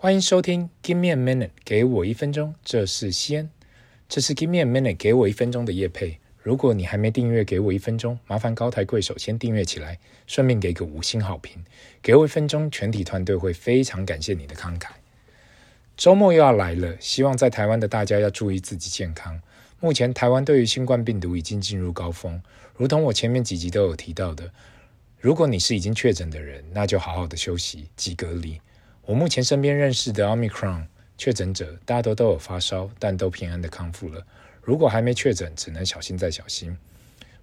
欢迎收听 Give me a minute，给我一分钟，这是西安，这是 Give me a minute，给我一分钟的业配。如果你还没订阅，给我一分钟，麻烦高抬贵手先订阅起来，顺便给个五星好评。给我一分钟，全体团队会非常感谢你的慷慨。周末又要来了，希望在台湾的大家要注意自己健康。目前台湾对于新冠病毒已经进入高峰，如同我前面几集都有提到的，如果你是已经确诊的人，那就好好的休息，及隔离。我目前身边认识的 Omicron 确诊者，大多都有发烧，但都平安的康复了。如果还没确诊，只能小心再小心。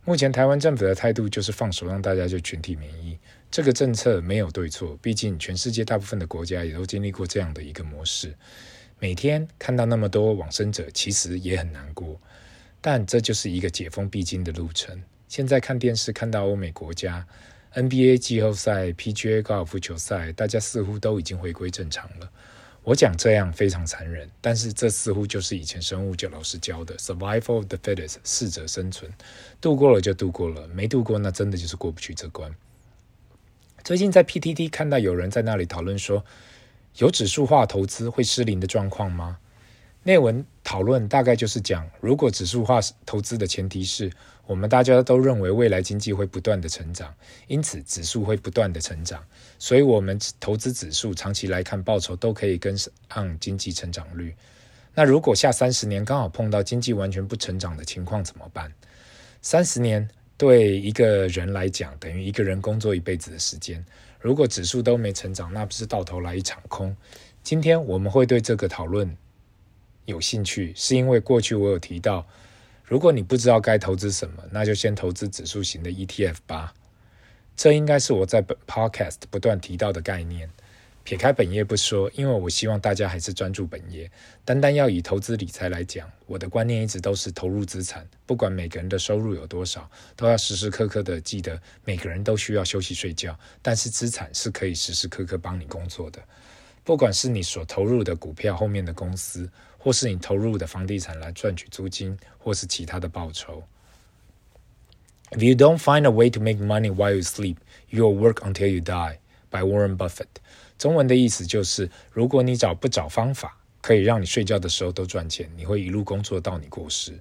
目前台湾政府的态度就是放手让大家就群体免疫，这个政策没有对错，毕竟全世界大部分的国家也都经历过这样的一个模式。每天看到那么多往生者，其实也很难过，但这就是一个解封必经的路程。现在看电视看到欧美国家。NBA 季后赛、PGA 高尔夫球赛，大家似乎都已经回归正常了。我讲这样非常残忍，但是这似乎就是以前生物教老师教的 “survival of the fittest”，适者生存，度过了就度过了，没度过那真的就是过不去这关。最近在 PTT 看到有人在那里讨论说，有指数化投资会失灵的状况吗？内文讨论大概就是讲，如果指数化投资的前提是我们大家都认为未来经济会不断的成长，因此指数会不断的成长，所以我们投资指数长期来看报酬都可以跟上经济成长率。那如果下三十年刚好碰到经济完全不成长的情况怎么办？三十年对一个人来讲等于一个人工作一辈子的时间，如果指数都没成长，那不是到头来一场空？今天我们会对这个讨论。有兴趣是因为过去我有提到，如果你不知道该投资什么，那就先投资指数型的 ETF 吧。这应该是我在本 Podcast 不断提到的概念。撇开本业不说，因为我希望大家还是专注本业。单单要以投资理财来讲，我的观念一直都是投入资产，不管每个人的收入有多少，都要时时刻刻的记得，每个人都需要休息睡觉，但是资产是可以时时刻刻帮你工作的。不管是你所投入的股票后面的公司，或是你投入的房地产来赚取租金，或是其他的报酬。If you don't find a way to make money while you sleep, you'll work until you die. By Warren Buffett。中文的意思就是，如果你找不找方法可以让你睡觉的时候都赚钱，你会一路工作到你过世。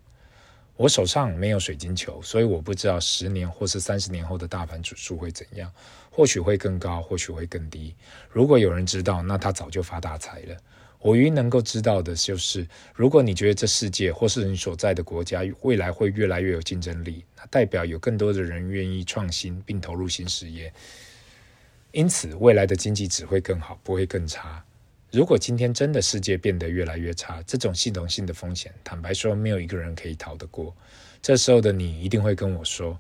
我手上没有水晶球，所以我不知道十年或是三十年后的大盘指数会怎样，或许会更高，或许会更低。如果有人知道，那他早就发大财了。我唯一能够知道的就是，如果你觉得这世界或是你所在的国家未来会越来越有竞争力，那代表有更多的人愿意创新并投入新事业，因此未来的经济只会更好，不会更差。如果今天真的世界变得越来越差，这种系统性的风险，坦白说，没有一个人可以逃得过。这时候的你一定会跟我说：“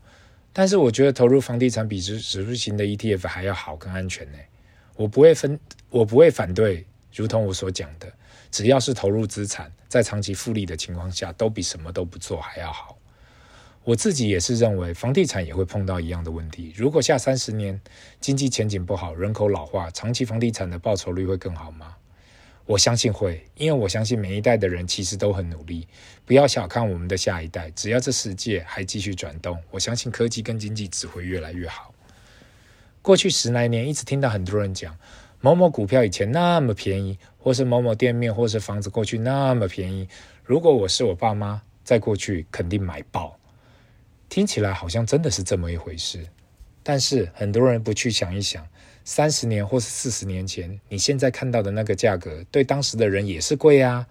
但是我觉得投入房地产比指指数型的 ETF 还要好，更安全呢。”我不会分，我不会反对。如同我所讲的，只要是投入资产，在长期复利的情况下，都比什么都不做还要好。我自己也是认为，房地产也会碰到一样的问题。如果下三十年经济前景不好，人口老化，长期房地产的报酬率会更好吗？我相信会，因为我相信每一代的人其实都很努力。不要小看我们的下一代，只要这世界还继续转动，我相信科技跟经济只会越来越好。过去十来年，一直听到很多人讲某某股票以前那么便宜，或是某某店面或是房子过去那么便宜。如果我是我爸妈，在过去肯定买爆。听起来好像真的是这么一回事，但是很多人不去想一想，三十年或是四十年前，你现在看到的那个价格，对当时的人也是贵啊。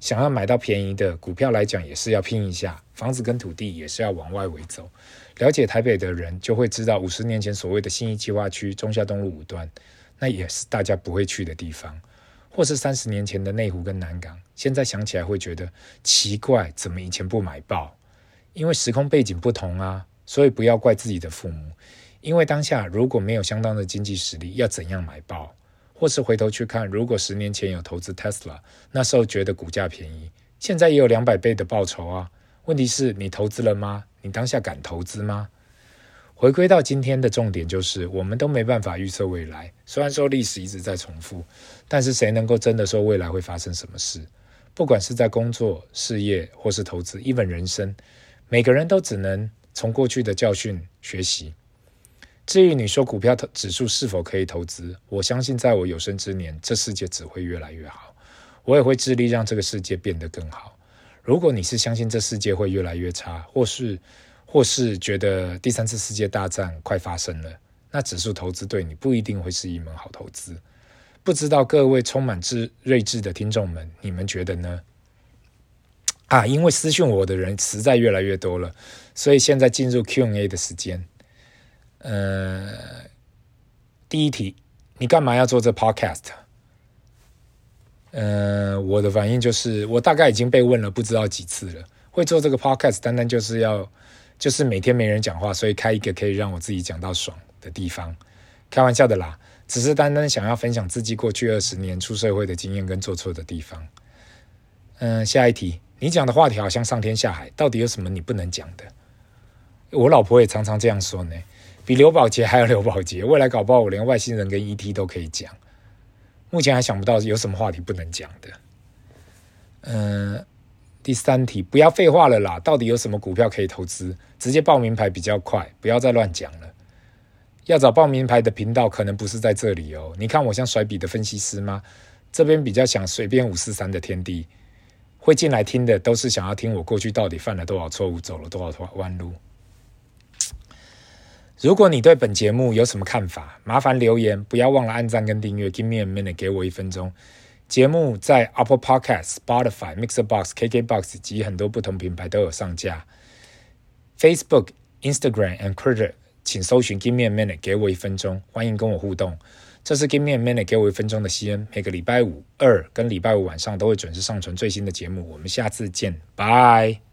想要买到便宜的股票来讲，也是要拼一下，房子跟土地也是要往外围走。了解台北的人就会知道，五十年前所谓的新义计划区、中下东路五段，那也是大家不会去的地方，或是三十年前的内湖跟南港，现在想起来会觉得奇怪，怎么以前不买爆？因为时空背景不同啊，所以不要怪自己的父母。因为当下如果没有相当的经济实力，要怎样买爆？或是回头去看，如果十年前有投资 Tesla，那时候觉得股价便宜，现在也有两百倍的报酬啊。问题是你投资了吗？你当下敢投资吗？回归到今天的重点就是，我们都没办法预测未来。虽然说历史一直在重复，但是谁能够真的说未来会发生什么事？不管是在工作、事业，或是投资，even 人生。每个人都只能从过去的教训学习。至于你说股票指数是否可以投资，我相信在我有生之年，这世界只会越来越好。我也会致力让这个世界变得更好。如果你是相信这世界会越来越差，或是或是觉得第三次世界大战快发生了，那指数投资对你不一定会是一门好投资。不知道各位充满智睿智的听众们，你们觉得呢？啊，因为私讯我的人实在越来越多了，所以现在进入 Q&A 的时间。呃，第一题，你干嘛要做这 podcast？呃，我的反应就是，我大概已经被问了不知道几次了。会做这个 podcast，单单就是要，就是每天没人讲话，所以开一个可以让我自己讲到爽的地方。开玩笑的啦，只是单单想要分享自己过去二十年出社会的经验跟做错的地方。嗯、下一题，你讲的话题好像上天下海，到底有什么你不能讲的？我老婆也常常这样说呢。比刘宝杰还要刘宝杰，未来搞不好我连外星人跟 ET 都可以讲。目前还想不到有什么话题不能讲的。嗯、第三题，不要废话了啦，到底有什么股票可以投资？直接报名牌比较快，不要再乱讲了。要找报名牌的频道，可能不是在这里哦。你看我像甩笔的分析师吗？这边比较想随便五四三的天地，会进来听的都是想要听我过去到底犯了多少错误，走了多少弯路。如果你对本节目有什么看法，麻烦留言，不要忘了按赞跟订阅。Give me a minute，给我一分钟。节目在 Apple Podcast、Spotify、Mixer Box、KK Box 及很多不同品牌都有上架。Facebook、Instagram and Twitter，请搜寻 Give me a minute，给我一分钟。欢迎跟我互动。这是 Give me a minute，给我一分钟的西恩。每个礼拜五二跟礼拜五晚上都会准时上传最新的节目。我们下次见，拜。